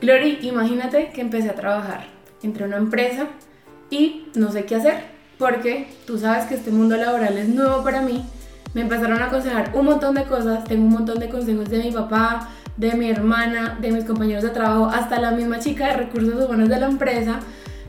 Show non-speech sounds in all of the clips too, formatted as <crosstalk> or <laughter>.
Glory, imagínate que empecé a trabajar. Entré a una empresa y no sé qué hacer, porque tú sabes que este mundo laboral es nuevo para mí. Me empezaron a aconsejar un montón de cosas, tengo un montón de consejos de mi papá, de mi hermana, de mis compañeros de trabajo, hasta la misma chica de recursos humanos de la empresa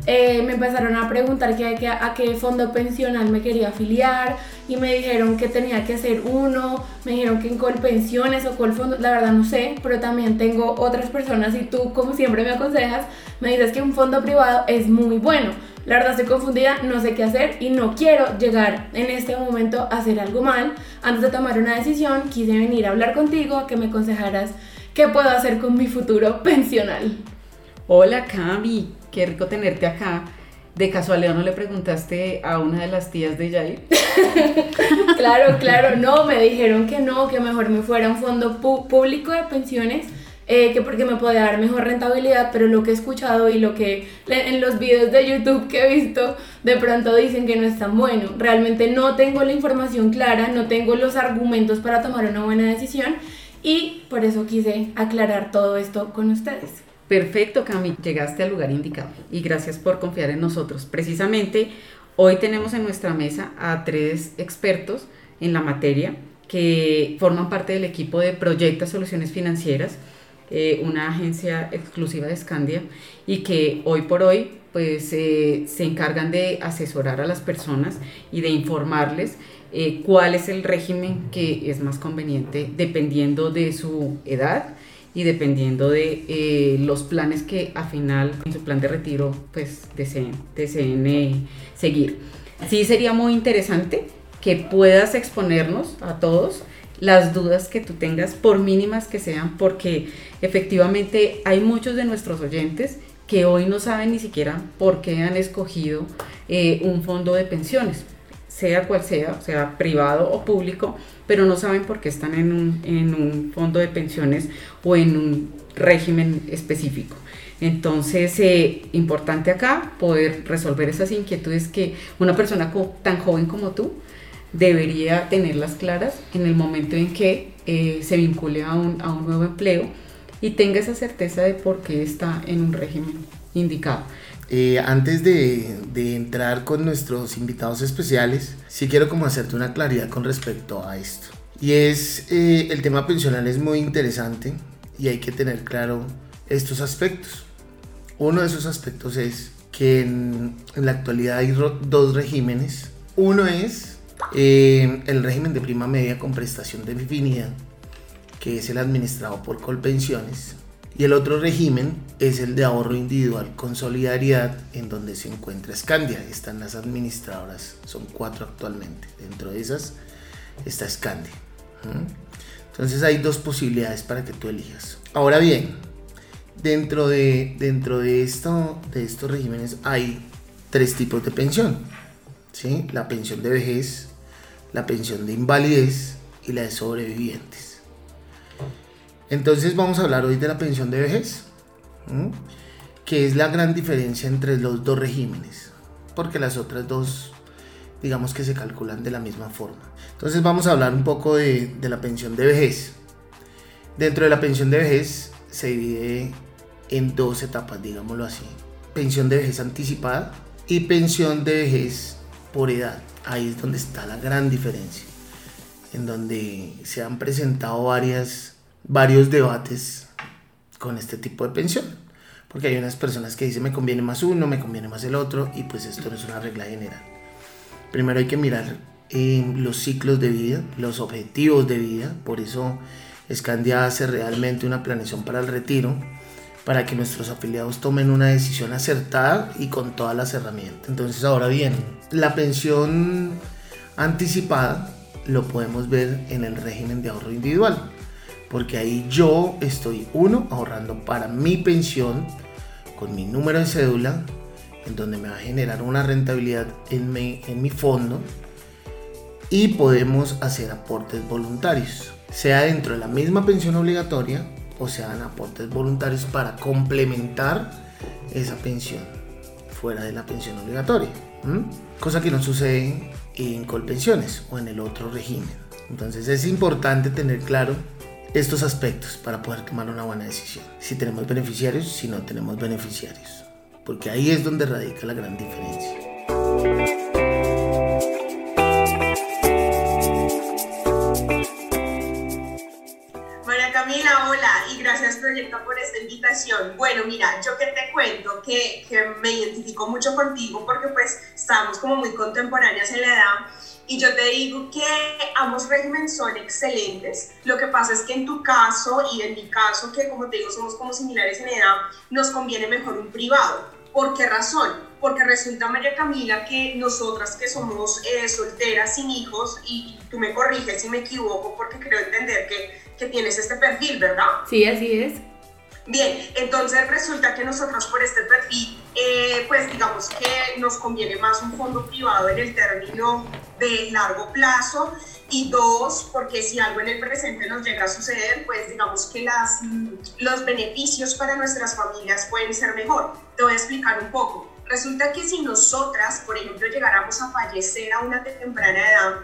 eh, me empezaron a preguntar que, a qué fondo pensional me quería afiliar y me dijeron que tenía que ser uno, me dijeron que en Colpensiones o Colfondo, la verdad no sé, pero también tengo otras personas y tú como siempre me aconsejas, me dices que un fondo privado es muy bueno. La verdad estoy confundida, no sé qué hacer y no quiero llegar en este momento a hacer algo mal. Antes de tomar una decisión, quise venir a hablar contigo, a que me aconsejaras qué puedo hacer con mi futuro pensional. Hola Cami, qué rico tenerte acá. ¿De casualidad no le preguntaste a una de las tías de Jair? <laughs> claro, claro, no, me dijeron que no, que mejor me fuera un fondo público de pensiones, eh, que porque me podía dar mejor rentabilidad, pero lo que he escuchado y lo que en los videos de YouTube que he visto, de pronto dicen que no es tan bueno. Realmente no tengo la información clara, no tengo los argumentos para tomar una buena decisión y por eso quise aclarar todo esto con ustedes. Perfecto, Cami, llegaste al lugar indicado y gracias por confiar en nosotros. Precisamente hoy tenemos en nuestra mesa a tres expertos en la materia que forman parte del equipo de Proyecta Soluciones Financieras, eh, una agencia exclusiva de Scandia y que hoy por hoy pues eh, se encargan de asesorar a las personas y de informarles eh, cuál es el régimen que es más conveniente dependiendo de su edad, y dependiendo de eh, los planes que a final en su plan de retiro pues deseen, deseen eh, seguir. Sí sería muy interesante que puedas exponernos a todos las dudas que tú tengas, por mínimas que sean, porque efectivamente hay muchos de nuestros oyentes que hoy no saben ni siquiera por qué han escogido eh, un fondo de pensiones sea cual sea, sea privado o público, pero no saben por qué están en un, fondo de pensiones o en un régimen específico. Entonces, eh, importante acá poder resolver esas inquietudes que una persona tan joven como tú debería tenerlas claras en el momento en que eh, se vincule a un, a un nuevo empleo y tenga esa certeza de por qué está en un régimen indicado. Eh, antes de, entrar con nuestros invitados especiales, sí quiero como hacerte una claridad con respecto a esto. Y es, eh, el tema pensional es muy interesante y hay que tener claro estos aspectos. Uno de esos aspectos es que en, la actualidad hay dos regímenes. Uno es eh, el régimen de prima media con prestación definida, que es el administrado por Colpensiones, y el otro régimen es el de ahorro individual con solidaridad, en donde se encuentra Scandia. Están las administradoras, son cuatro actualmente. Dentro de esas está Scandia. Entonces hay dos posibilidades para que tú elijas. Ahora bien, dentro de, dentro de, esto, de estos regímenes hay tres tipos de pensión. ¿sí? La pensión de vejez, la pensión de invalidez y la de sobrevivientes. Entonces vamos a hablar hoy de la pensión de vejez, que es la gran diferencia entre los dos regímenes, porque las otras dos, digamos que se calculan de la misma forma. Entonces vamos a hablar un poco de, la pensión de vejez. Dentro de la pensión de vejez se divide en dos etapas, digámoslo así. Pensión de vejez anticipada y pensión de vejez por edad. Ahí es donde está la gran diferencia, en donde se han presentado varias varios debates con este tipo de pensión. Porque hay unas personas que dicen me conviene más uno, me conviene más el otro, y pues esto no es una regla general. Primero hay que mirar eh, los ciclos de vida, los objetivos de vida, por eso Scandia hace realmente una planeación para el retiro, para que nuestros afiliados tomen una decisión acertada y con todas las herramientas. Entonces ahora bien, la pensión anticipada lo podemos ver en el régimen de ahorro individual porque ahí yo estoy, uno, ahorrando para mi pensión con mi número de cédula, en donde me va a generar una rentabilidad en mi, en mi fondo, y podemos hacer aportes voluntarios, sea dentro de la misma pensión obligatoria o sean aportes voluntarios para complementar esa pensión fuera de la pensión obligatoria. Cosa que no sucede en Colpensiones o en el otro régimen. Entonces es importante tener claro estos aspectos para poder tomar una buena decisión. Si tenemos beneficiarios, si no tenemos beneficiarios. Porque ahí es donde radica la gran diferencia. Gracias Proyecto por esta invitación. Bueno, mira, yo que te cuento que, que me identifico mucho contigo porque pues estamos como muy contemporáneas en la edad y yo te digo que ambos regímenes son excelentes. Lo que pasa es que en tu caso y en mi caso, que como te digo somos como similares en edad, nos conviene mejor un privado. ¿Por qué razón? Porque resulta, María Camila, que nosotras que somos eh, solteras sin hijos, y tú me corriges si me equivoco, porque creo entender que, que tienes este perfil, ¿verdad? Sí, así es. Bien, entonces resulta que nosotros por este perfil, eh, pues digamos que nos conviene más un fondo privado en el término de largo plazo y dos, porque si algo en el presente nos llega a suceder, pues digamos que las, los beneficios para nuestras familias pueden ser mejor. Te voy a explicar un poco. Resulta que si nosotras, por ejemplo, llegáramos a fallecer a una temprana edad,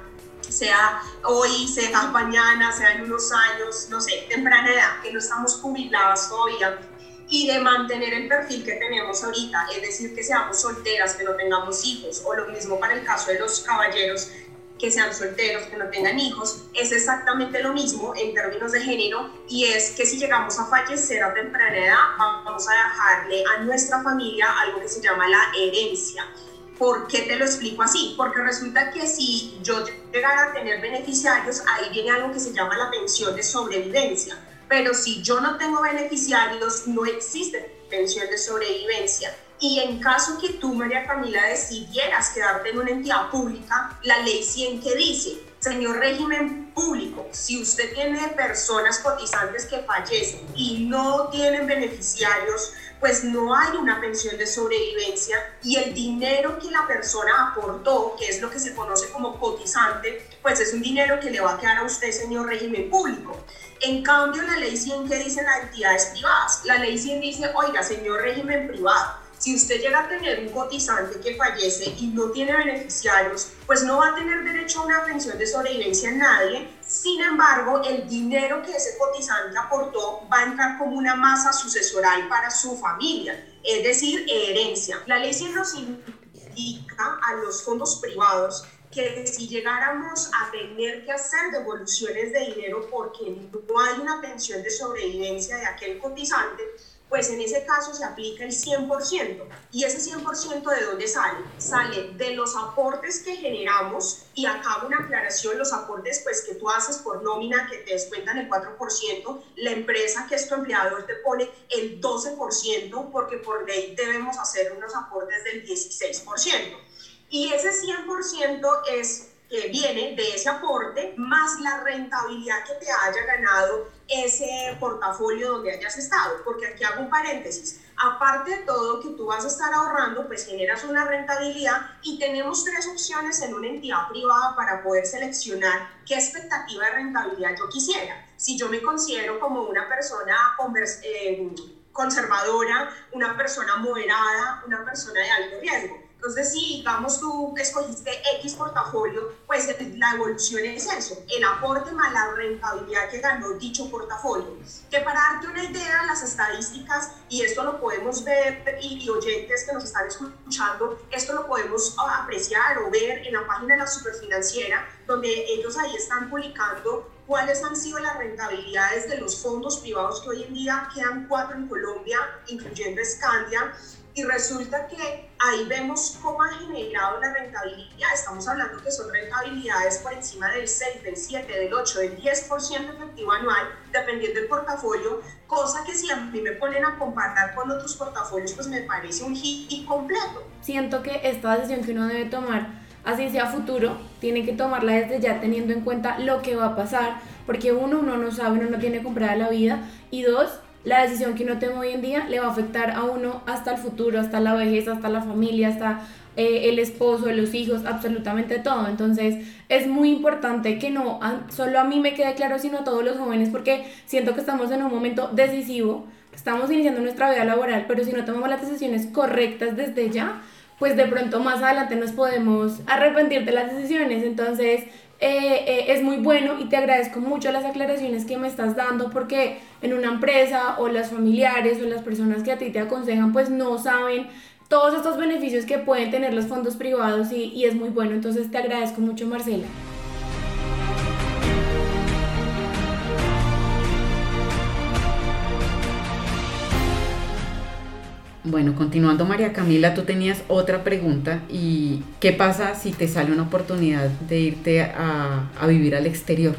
sea hoy, sea mañana, sea en unos años, no sé, temprana edad, que no estamos jubiladas todavía, y de mantener el perfil que tenemos ahorita, es decir, que seamos solteras, que no tengamos hijos, o lo mismo para el caso de los caballeros, que sean solteros, que no tengan hijos, es exactamente lo mismo en términos de género y es que si llegamos a fallecer a temprana edad, vamos a dejarle a nuestra familia algo que se llama la herencia. ¿Por qué te lo explico así? Porque resulta que si yo llegara a tener beneficiarios, ahí viene algo que se llama la pensión de sobrevivencia. Pero si yo no tengo beneficiarios, no existe pensión de sobrevivencia. Y en caso que tú, María Camila, decidieras quedarte en una entidad pública, la ley 100 que dice, señor régimen público, si usted tiene personas cotizantes que fallecen y no tienen beneficiarios, pues no hay una pensión de sobrevivencia y el dinero que la persona aportó, que es lo que se conoce como cotizante, pues es un dinero que le va a quedar a usted, señor régimen público. En cambio, la ley 100 que dice las entidades privadas, la ley 100 dice, oiga, señor régimen privado, si usted llega a tener un cotizante que fallece y no tiene beneficiarios, pues no va a tener derecho a una pensión de sobrevivencia en nadie. Sin embargo, el dinero que ese cotizante aportó va a entrar como una masa sucesoral para su familia, es decir, herencia. La ley sí nos indica a los fondos privados que si llegáramos a tener que hacer devoluciones de dinero porque no hay una pensión de sobrevivencia de aquel cotizante, pues en ese caso se aplica el 100%. ¿Y ese 100% de dónde sale? Sale de los aportes que generamos, y acá una aclaración, los aportes pues que tú haces por nómina que te descuentan el 4%, la empresa que es tu empleador te pone el 12%, porque por ley debemos hacer unos aportes del 16%. Y ese 100% es que viene de ese aporte más la rentabilidad que te haya ganado ese portafolio donde hayas estado. Porque aquí hago un paréntesis. Aparte de todo que tú vas a estar ahorrando, pues generas una rentabilidad y tenemos tres opciones en una entidad privada para poder seleccionar qué expectativa de rentabilidad yo quisiera. Si yo me considero como una persona eh, conservadora, una persona moderada, una persona de alto riesgo entonces, si digamos tú escogiste X portafolio, pues la evolución es eso, el aporte más la rentabilidad que ganó dicho portafolio. Que para darte una idea, las estadísticas, y esto lo podemos ver, y, oyentes que nos están escuchando, esto lo podemos apreciar o ver en la página de la Superfinanciera, donde ellos ahí están publicando cuáles han sido las rentabilidades de los fondos privados que hoy en día quedan cuatro en Colombia, incluyendo Scandia, y resulta que ahí vemos cómo ha generado la rentabilidad. Estamos hablando que son rentabilidades por encima del 6, del 7, del 8, del 10% efectivo anual, dependiendo del portafolio, cosa que si a mí me ponen a comparar con otros portafolios, pues me parece un hit completo. Siento que esta decisión que uno debe tomar, así sea futuro, tiene que tomarla desde ya teniendo en cuenta lo que va a pasar, porque uno, uno no sabe, uno no tiene comprada la vida, y dos, la decisión que uno toma hoy en día le va a afectar a uno hasta el futuro, hasta la vejez, hasta la familia, hasta eh, el esposo, los hijos, absolutamente todo. Entonces es muy importante que no solo a mí me quede claro, sino a todos los jóvenes, porque siento que estamos en un momento decisivo, estamos iniciando nuestra vida laboral, pero si no tomamos las decisiones correctas desde ya, pues de pronto más adelante nos podemos arrepentir de las decisiones. Entonces, eh, eh, es muy bueno y te agradezco mucho las aclaraciones que me estás dando porque en una empresa o las familiares o las personas que a ti te aconsejan pues no saben todos estos beneficios que pueden tener los fondos privados y, y es muy bueno. Entonces te agradezco mucho Marcela. Bueno, continuando María Camila, tú tenías otra pregunta y ¿qué pasa si te sale una oportunidad de irte a, vivir al exterior?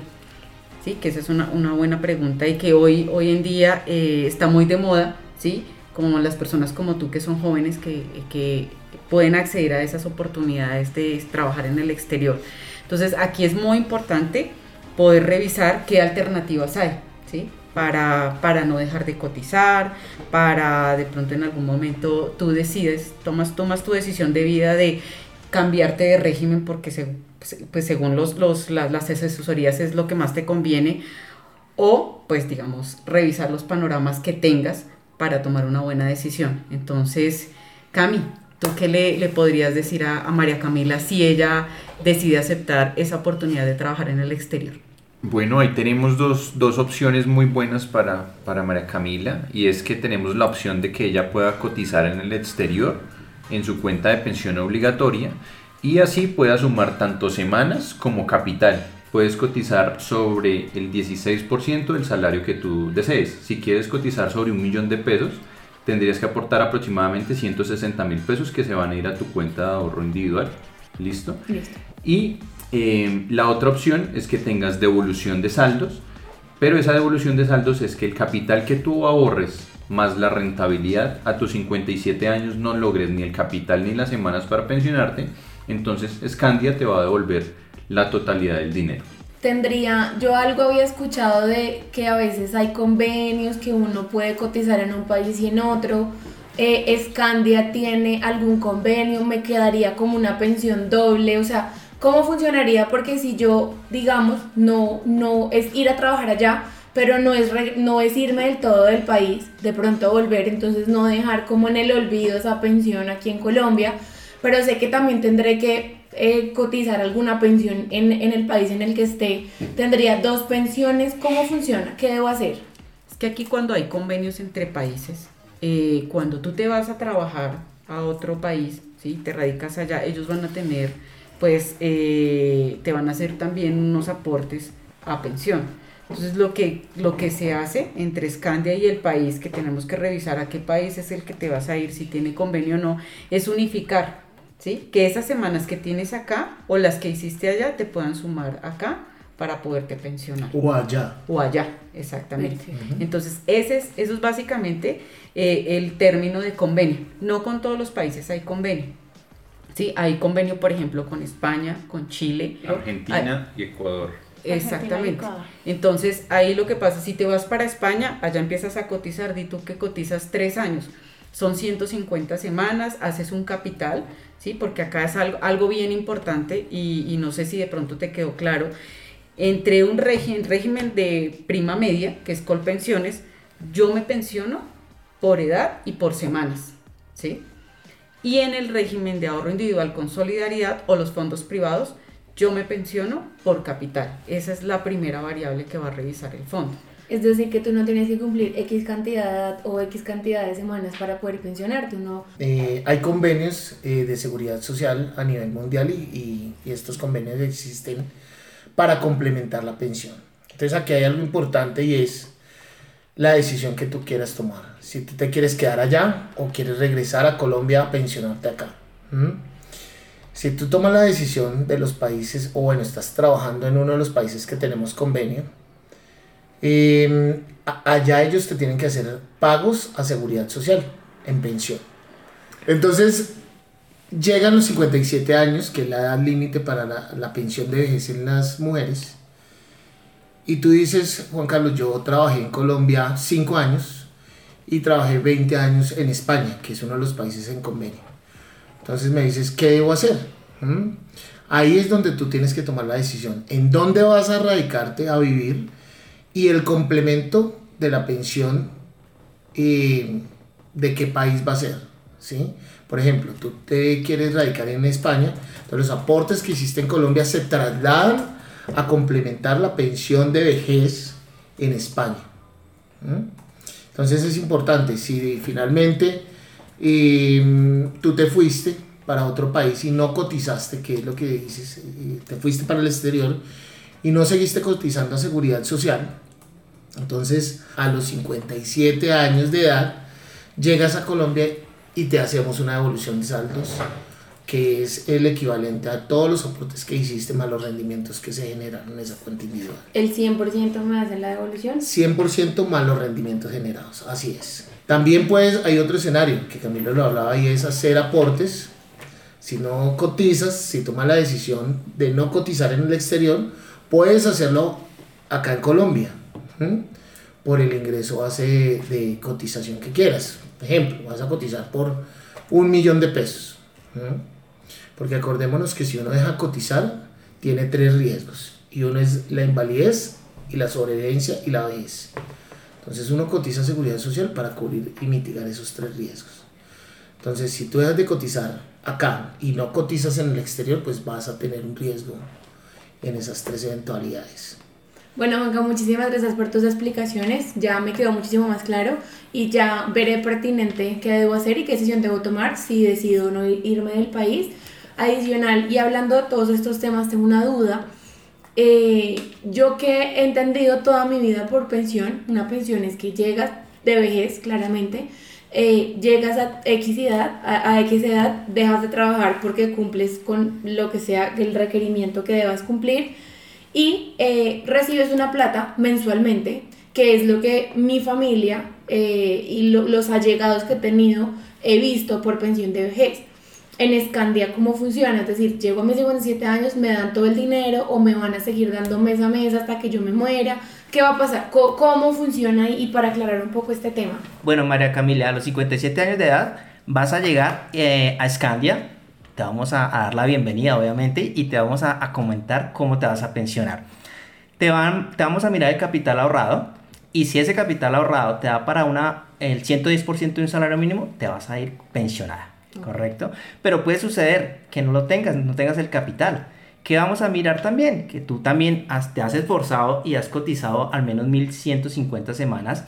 Sí, que esa es una, una, buena pregunta y que hoy, hoy en día eh, está muy de moda, ¿sí? Como las personas como tú que son jóvenes que, que pueden acceder a esas oportunidades de trabajar en el exterior. Entonces aquí es muy importante poder revisar qué alternativas hay, ¿sí? Para, para no dejar de cotizar, para de pronto en algún momento tú decides, tomas, tomas tu decisión de vida de cambiarte de régimen porque pues según los, los, las, las asesorías es lo que más te conviene, o pues digamos revisar los panoramas que tengas para tomar una buena decisión. Entonces, Cami, ¿tú qué le, le podrías decir a María Camila si ella decide aceptar esa oportunidad de trabajar en el exterior? Bueno, ahí tenemos dos, dos, opciones muy buenas para, para María Camila y es que tenemos la opción de que ella pueda cotizar en el exterior en su cuenta de pensión obligatoria y así pueda sumar tanto semanas como capital. Puedes cotizar sobre el 16% del salario que tú desees. Si quieres cotizar sobre un millón de pesos, tendrías que aportar aproximadamente 160 mil pesos que se van a ir a tu cuenta de ahorro individual. ¿Listo? Listo. Y eh, la otra opción es que tengas devolución de saldos, pero esa devolución de saldos es que el capital que tú ahorres más la rentabilidad a tus 57 años no logres ni el capital ni las semanas para pensionarte, entonces Scandia te va a devolver la totalidad del dinero. Tendría, yo algo había escuchado de que a veces hay convenios que uno puede cotizar en un país y en otro. Eh, Scandia tiene algún convenio, me quedaría como una pensión doble, o sea, ¿Cómo funcionaría? Porque si yo, digamos, no, no es ir a trabajar allá, pero no es, no es irme del todo del país, de pronto volver, entonces no dejar como en el olvido esa pensión aquí en Colombia, pero sé que también tendré que eh, cotizar alguna pensión en, en, el país en el que esté. Tendría dos pensiones, ¿cómo funciona? ¿Qué debo hacer? Es que aquí cuando hay convenios entre países, eh, cuando tú te vas a trabajar a otro país, ¿sí? te radicas allá, ellos van a tener pues eh, te van a hacer también unos aportes a pensión. Entonces lo que, lo que se hace entre Scandia y el país, que tenemos que revisar a qué país es el que te vas a ir, si tiene convenio o no, es unificar, ¿sí? Que esas semanas que tienes acá o las que hiciste allá te puedan sumar acá para poderte pensionar. O allá. O allá, exactamente. Entonces, ese es, eso es básicamente eh, el término de convenio. No con todos los países hay convenio. Sí, hay convenio, por ejemplo, con España, con Chile. Argentina y Ecuador. Exactamente. Entonces, ahí lo que pasa, si te vas para España, allá empiezas a cotizar, di tú que cotizas tres años. Son 150 semanas, haces un capital, ¿sí? Porque acá es algo, algo bien importante y, y, no sé si de pronto te quedó claro. Entre un régimen, régimen de prima media, que es Colpensiones, yo me pensiono por edad y por semanas, ¿sí? Y en el régimen de ahorro individual con solidaridad o los fondos privados, yo me pensiono por capital. Esa es la primera variable que va a revisar el fondo. Es decir, que tú no tienes que cumplir X cantidad o X cantidad de semanas para poder pensionarte, ¿no? Eh, hay convenios eh, de seguridad social a nivel mundial y, y, estos convenios existen para complementar la pensión. Entonces aquí hay algo importante y es la decisión que tú quieras tomar. Si tú te quieres quedar allá o quieres regresar a Colombia a pensionarte acá. Si tú tomas la decisión de los países, o bueno, estás trabajando en uno de los países que tenemos convenio, eh, allá ellos te tienen que hacer pagos a seguridad social en pensión. Entonces, llegan los 57 años, que es la edad límite para la, la pensión de vejez en las mujeres y tú dices, Juan Carlos, yo trabajé en Colombia 5 años y trabajé 20 años en España, que es uno de los países en convenio. Entonces me dices, ¿qué debo hacer? ¿Mm? Ahí es donde tú tienes que tomar la decisión. ¿En dónde vas a radicarte a vivir? Y el complemento de la pensión, eh, ¿de qué país va a ser? ¿Sí? Por ejemplo, tú te quieres radicar en España, entonces los aportes que hiciste en Colombia se trasladan a complementar la pensión de vejez en España. Entonces es importante, si finalmente em, tú te fuiste para otro país y no cotizaste, que es lo que dices, eh, te fuiste para el exterior y no seguiste cotizando a seguridad social, entonces a los 57 años de edad llegas a Colombia y te hacemos una devolución de saldos que es el equivalente a todos los aportes que hiciste más los rendimientos que se generan en esa cuenta individual. ¿El 100% me hace la devolución? 100% más los rendimientos generados, así es. También pues hay otro escenario que Camilo lo hablaba y es hacer aportes. Si no cotizas, si tomas la decisión de no cotizar en el exterior, puedes hacerlo acá en Colombia por el ingreso base de cotización que quieras. Por ejemplo, vas a cotizar por un millón de pesos. Porque acordémonos que si uno deja cotizar, tiene tres riesgos. Y uno es la invalidez y la sobrevivencia y la vejez. Entonces uno cotiza seguridad social para cubrir y mitigar esos tres riesgos. Entonces si tú dejas de cotizar acá y no cotizas en el exterior, pues vas a tener un riesgo en esas tres eventualidades. Bueno, Juanca, muchísimas gracias por tus explicaciones. Ya me quedó muchísimo más claro y ya veré pertinente qué debo hacer y qué decisión debo tomar si decido no irme del país adicional y hablando de todos estos temas, tengo una duda. Eh, yo que he entendido toda mi vida por pensión, una pensión es que llegas de vejez, claramente, eh, llegas a X edad, a, X edad, dejas de trabajar porque cumples con lo que sea el requerimiento que debas cumplir y eh, recibes una plata mensualmente, que es lo que mi familia y los allegados que he tenido he visto por pensión de vejez en Escandia cómo funciona, es decir, llego a mis 57 años, me dan todo el dinero o me van a seguir dando mes a mes hasta que yo me muera. ¿Qué va a pasar? ¿Cómo, funciona? Y para aclarar un poco este tema. Bueno, María Camila, a los 57 años de edad vas a llegar eh, a Escandia, te vamos a, dar la bienvenida obviamente y te vamos a, comentar cómo te vas a pensionar. Te, van, te vamos a mirar el capital ahorrado y si ese capital ahorrado te da para una, el 110% de un salario mínimo, te vas a ir pensionada. ¿Correcto? Pero puede suceder que no lo tengas, no tengas el capital. ¿Qué vamos a mirar también? Que tú también te has esforzado y has cotizado al menos 1150 semanas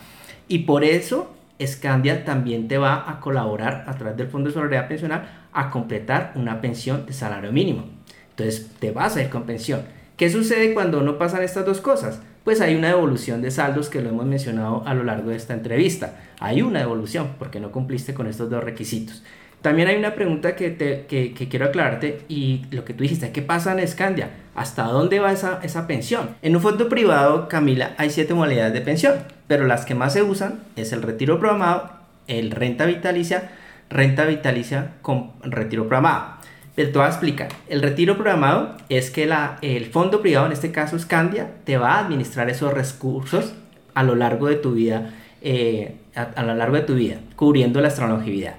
y por eso Scandia también te va a colaborar a través del Fondo de Solidaridad Pensional a completar una pensión de salario mínimo. Entonces te vas a ir con pensión. ¿Qué sucede cuando no pasan estas dos cosas? Pues hay una devolución de saldos que lo hemos mencionado a lo largo de esta entrevista. Hay una devolución porque no cumpliste con estos dos requisitos. También hay una pregunta que, te, que, quiero aclararte y lo que tú dijiste, ¿qué pasa en Escandia? ¿Hasta dónde va esa, esa pensión? En un fondo privado, Camila, hay siete modalidades de pensión, pero las que más se usan es el retiro programado, el renta vitalicia, renta vitalicia con retiro programado. Pero te voy a explicar. El retiro programado es que la, el fondo privado, en este caso Scandia, te va a administrar esos recursos a lo largo de tu vida, eh, a, a, lo largo de tu vida, cubriendo la longevidad.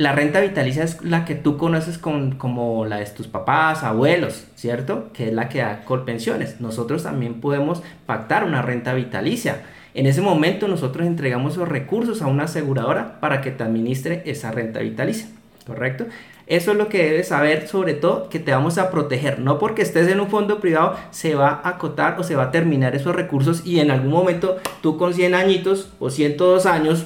La renta vitalicia es la que tú conoces con, como la de tus papás, abuelos, ¿cierto? Que es la que da pensiones. Nosotros también podemos pactar una renta vitalicia. En ese momento nosotros entregamos los recursos a una aseguradora para que te administre esa renta vitalicia, ¿correcto? Eso es lo que debes saber, sobre todo, que te vamos a proteger. No porque estés en un fondo privado se va a acotar o se va a terminar esos recursos y en algún momento tú con 100 añitos o 102 años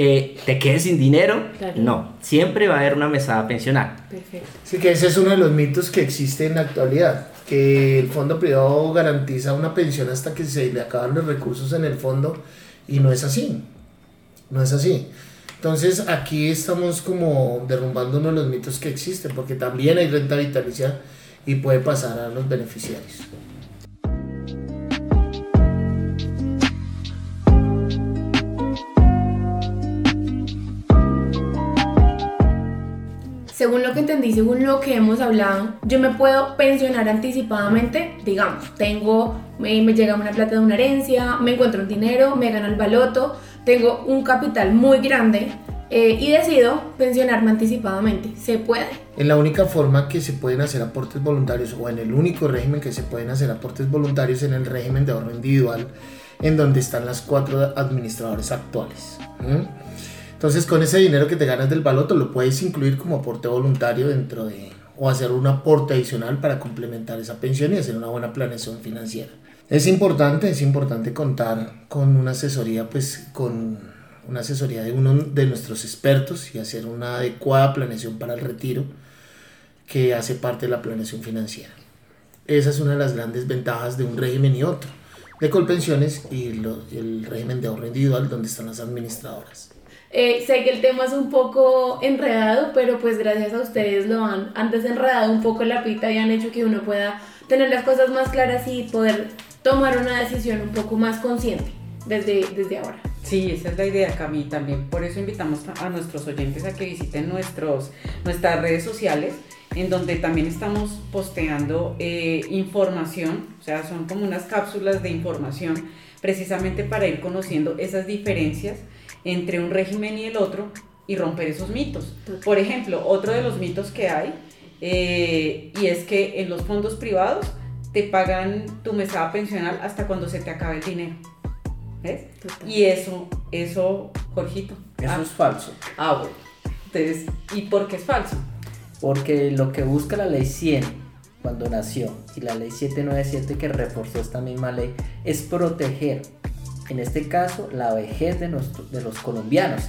eh, te quedes sin dinero. No, siempre va a haber una mesada pensional. Perfecto. Sí, que ese es uno de los mitos que existe en la actualidad, que el fondo privado garantiza una pensión hasta que se le acaban los recursos en el fondo y no es así. No es así. Entonces aquí estamos como derrumbando uno de los mitos que existen, porque también hay renta vitalicia y puede pasar a los beneficiarios. Según lo que entendí, según lo que hemos hablado, yo me puedo pensionar anticipadamente, digamos, tengo, me, llega una plata de una herencia, me encuentro un dinero, me gano el baloto, tengo un capital muy grande eh, y decido pensionarme anticipadamente. ¿Se puede? En la única forma que se pueden hacer aportes voluntarios o en el único régimen que se pueden hacer aportes voluntarios en el régimen de ahorro individual en donde están las cuatro administradores actuales. Entonces con ese dinero que te ganas del baloto lo puedes incluir como aporte voluntario dentro de o hacer un aporte adicional para complementar esa pensión y hacer una buena planeación financiera. Es importante, es importante contar con una asesoría, pues con una asesoría de uno de nuestros expertos y hacer una adecuada planeación para el retiro que hace parte de la planeación financiera. Esa es una de las grandes ventajas de un régimen y otro, de Colpensiones y el régimen de ahorro individual donde están las administradoras. Eh, sé que el tema es un poco enredado, pero pues gracias a ustedes lo han, han desenredado un poco la pita y han hecho que uno pueda tener las cosas más claras y poder tomar una decisión un poco más consciente desde, desde ahora. Sí, esa es la idea, Cami. También por eso invitamos a nuestros oyentes a que visiten nuestros, nuestras redes sociales, en donde también estamos posteando eh, información, o sea, son como unas cápsulas de información, precisamente para ir conociendo esas diferencias entre un régimen y el otro y romper esos mitos. Por ejemplo, otro de los mitos que hay, eh, y es que en los fondos privados te pagan tu mesada pensional hasta cuando se te acabe el dinero. ¿Ves? Y eso, eso, Jorgito. Eso ah. es falso. Ah, bueno. Entonces, ¿y por qué es falso? Porque lo que busca la ley 100 cuando nació y la ley 797 que reforzó esta misma ley es proteger en este caso la vejez de, los colombianos.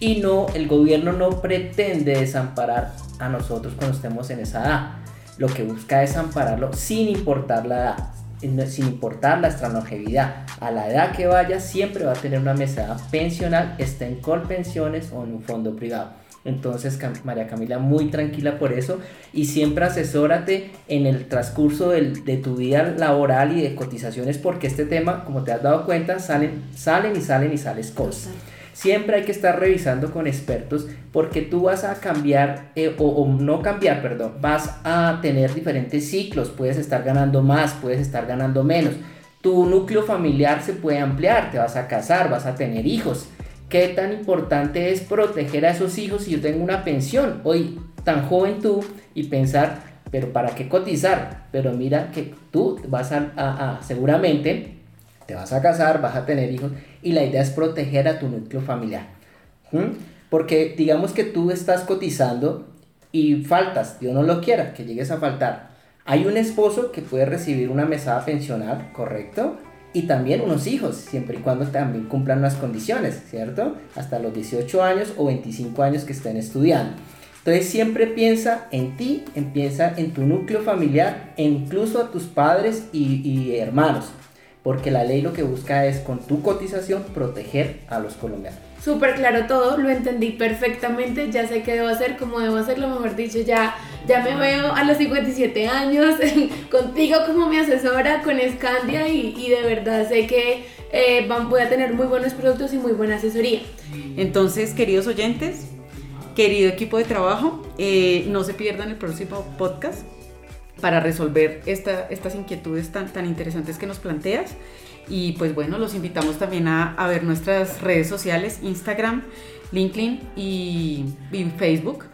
Y no, el gobierno no pretende desamparar a nosotros cuando estemos en esa edad. Lo que busca es ampararlo sin importar la edad, sin importar la longevidad. A la edad que vaya siempre va a tener una mesada pensional, esté en Colpensiones o en un fondo privado. Entonces, María Camila, muy tranquila por eso y siempre asesórate en el transcurso de tu vida laboral y de cotizaciones porque este tema, como te has dado cuenta, salen, salen y salen y sales cosas. Siempre hay que estar revisando con expertos porque tú vas a cambiar eh, o, o, no cambiar, perdón, vas a tener diferentes ciclos, puedes estar ganando más, puedes estar ganando menos. Tu núcleo familiar se puede ampliar, te vas a casar, vas a tener hijos qué tan importante es proteger a esos hijos si yo tengo una pensión. Hoy, tan joven tú, y pensar, pero ¿para qué cotizar? Pero mira que tú vas a, seguramente, te vas a casar, vas a tener hijos, y la idea es proteger a tu núcleo familiar. Porque digamos que tú estás cotizando y faltas, Dios no lo quiera, que llegues a faltar. Hay un esposo que puede recibir una mesada pensional, ¿correcto? Y también unos hijos, siempre y cuando también cumplan las condiciones, ¿cierto? Hasta los 18 años o 25 años que estén estudiando. Entonces siempre piensa en ti, piensa en tu núcleo familiar, e incluso a tus padres y, y hermanos, porque la ley lo que busca es con tu cotización proteger a los colombianos súper claro todo, lo entendí perfectamente, ya sé qué debo hacer, cómo debo hacerlo, mejor dicho, ya, ya me veo a los 57 años <laughs> contigo como mi asesora, con Scandia y, de verdad sé que eh, voy a tener muy buenos productos y muy buena asesoría. Entonces, queridos oyentes, querido equipo de trabajo, eh, no se pierdan el próximo podcast para resolver estas inquietudes tan, tan interesantes que nos planteas. Y pues bueno, los invitamos también a, ver nuestras redes sociales, Instagram, LinkedIn y, Facebook,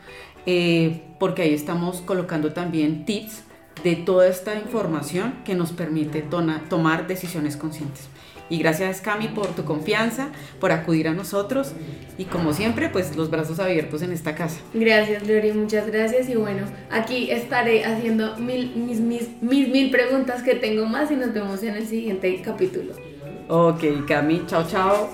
eh, porque ahí estamos colocando también tips de toda esta información que nos permite tomar decisiones conscientes. Y gracias Cami por tu confianza, por acudir a nosotros y como siempre, pues los brazos abiertos en esta casa. Gracias Lori, muchas gracias y bueno, aquí estaré haciendo mil, mis, mis, mil preguntas que tengo más y nos vemos en el siguiente capítulo. Ok, Cami, chao, chao.